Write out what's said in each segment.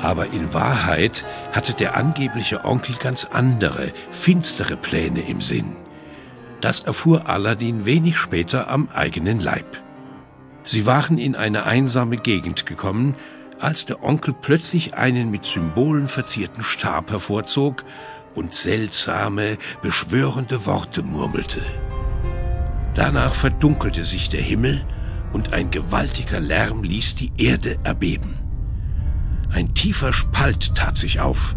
Aber in Wahrheit hatte der angebliche Onkel ganz andere, finstere Pläne im Sinn. Das erfuhr Aladdin wenig später am eigenen Leib. Sie waren in eine einsame Gegend gekommen, als der Onkel plötzlich einen mit Symbolen verzierten Stab hervorzog und seltsame, beschwörende Worte murmelte. Danach verdunkelte sich der Himmel und ein gewaltiger Lärm ließ die Erde erbeben. Ein tiefer Spalt tat sich auf.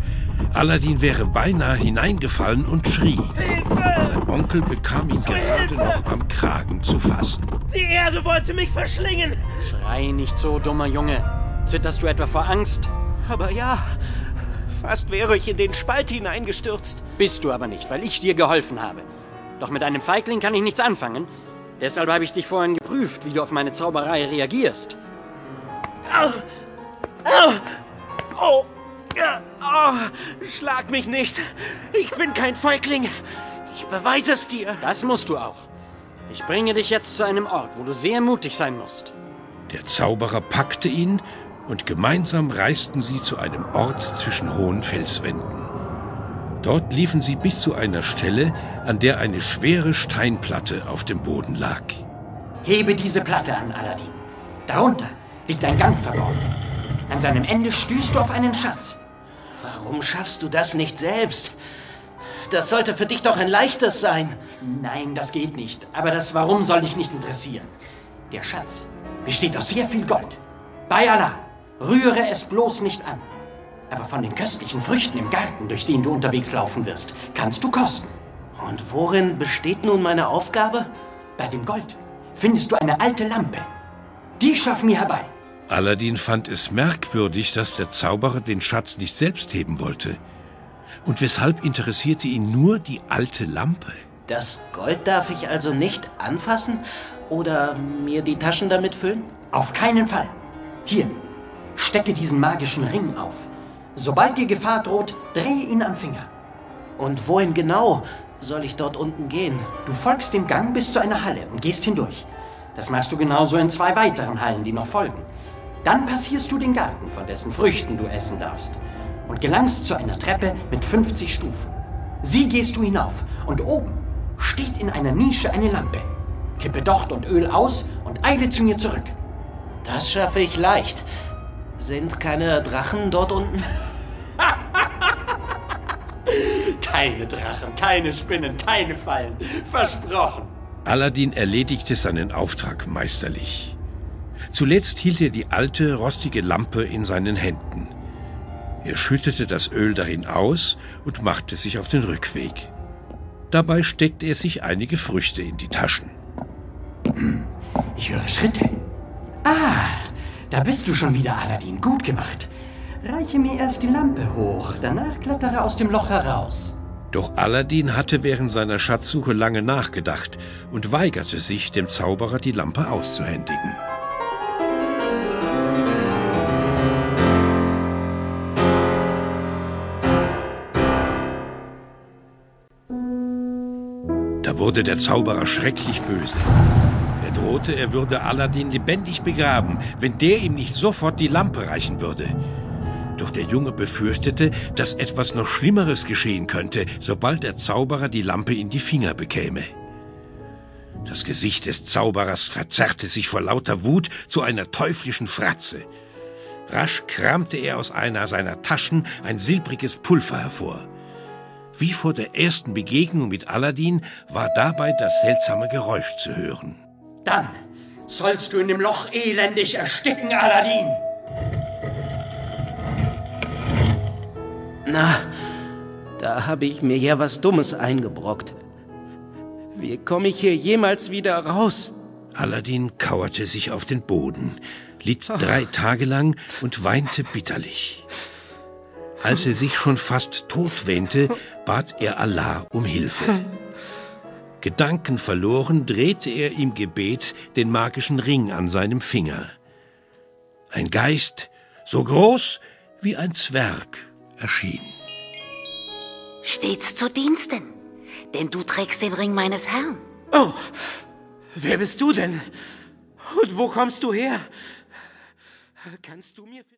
Aladdin wäre beinahe hineingefallen und schrie. Hilfe! Sein Onkel bekam ihn Zur gerade Hilfe! noch am Kragen zu fassen. Die Erde wollte mich verschlingen. Schrei nicht so, dummer Junge. Zitterst du etwa vor Angst? Aber ja, fast wäre ich in den Spalt hineingestürzt. Bist du aber nicht, weil ich dir geholfen habe. Doch mit einem Feigling kann ich nichts anfangen. Deshalb habe ich dich vorhin geprüft, wie du auf meine Zauberei reagierst. Oh, ja, oh, schlag mich nicht. Ich bin kein Feigling. Ich beweise es dir. Das musst du auch. Ich bringe dich jetzt zu einem Ort, wo du sehr mutig sein musst. Der Zauberer packte ihn und gemeinsam reisten sie zu einem Ort zwischen hohen Felswänden. Dort liefen sie bis zu einer Stelle, an der eine schwere Steinplatte auf dem Boden lag. Hebe diese Platte an, Aladdin. Darunter liegt ein Gang verborgen. An seinem Ende stößt du auf einen Schatz. Warum schaffst du das nicht selbst? Das sollte für dich doch ein leichtes sein. Nein, das geht nicht. Aber das Warum soll dich nicht interessieren. Der Schatz besteht aus sehr viel Gold. Bei Allah, rühre es bloß nicht an. Aber von den köstlichen Früchten im Garten, durch den du unterwegs laufen wirst, kannst du kosten. Und worin besteht nun meine Aufgabe? Bei dem Gold findest du eine alte Lampe. Die schaff mir herbei. Aladdin fand es merkwürdig, dass der Zauberer den Schatz nicht selbst heben wollte. Und weshalb interessierte ihn nur die alte Lampe? Das Gold darf ich also nicht anfassen oder mir die Taschen damit füllen? Auf keinen Fall. Hier, stecke diesen magischen Ring auf. Sobald dir Gefahr droht, drehe ihn am Finger. Und wohin genau soll ich dort unten gehen? Du folgst dem Gang bis zu einer Halle und gehst hindurch. Das machst du genauso in zwei weiteren Hallen, die noch folgen. Dann passierst du den Garten, von dessen Früchten du essen darfst, und gelangst zu einer Treppe mit 50 Stufen. Sie gehst du hinauf und oben steht in einer Nische eine Lampe. Kippe Docht und Öl aus und eile zu mir zurück. Das schaffe ich leicht. Sind keine Drachen dort unten? Keine Drachen, keine Spinnen, keine Fallen. Versprochen. Aladdin erledigte seinen Auftrag meisterlich. Zuletzt hielt er die alte, rostige Lampe in seinen Händen. Er schüttete das Öl darin aus und machte sich auf den Rückweg. Dabei steckte er sich einige Früchte in die Taschen. Ich höre Schritte. Ah, da bist du schon wieder, Aladdin. Gut gemacht. Reiche mir erst die Lampe hoch, danach klettere aus dem Loch heraus. Doch Aladdin hatte während seiner Schatzsuche lange nachgedacht und weigerte sich, dem Zauberer die Lampe auszuhändigen. Da wurde der Zauberer schrecklich böse. Er drohte, er würde Aladdin lebendig begraben, wenn der ihm nicht sofort die Lampe reichen würde. Doch der Junge befürchtete, dass etwas noch Schlimmeres geschehen könnte, sobald der Zauberer die Lampe in die Finger bekäme. Das Gesicht des Zauberers verzerrte sich vor lauter Wut zu einer teuflischen Fratze. Rasch kramte er aus einer seiner Taschen ein silbriges Pulver hervor. Wie vor der ersten Begegnung mit Aladdin war dabei das seltsame Geräusch zu hören. Dann sollst du in dem Loch elendig ersticken, Aladdin. Na, da habe ich mir ja was Dummes eingebrockt. Wie komme ich hier jemals wieder raus? Aladdin kauerte sich auf den Boden, litt drei Tage lang und weinte bitterlich. Als er sich schon fast tot wähnte, bat er Allah um Hilfe. Gedanken verloren drehte er im Gebet den magischen Ring an seinem Finger. Ein Geist, so groß wie ein Zwerg, erschien. Stets zu Diensten, denn du trägst den Ring meines Herrn. Oh, wer bist du denn? Und wo kommst du her? Kannst du mir...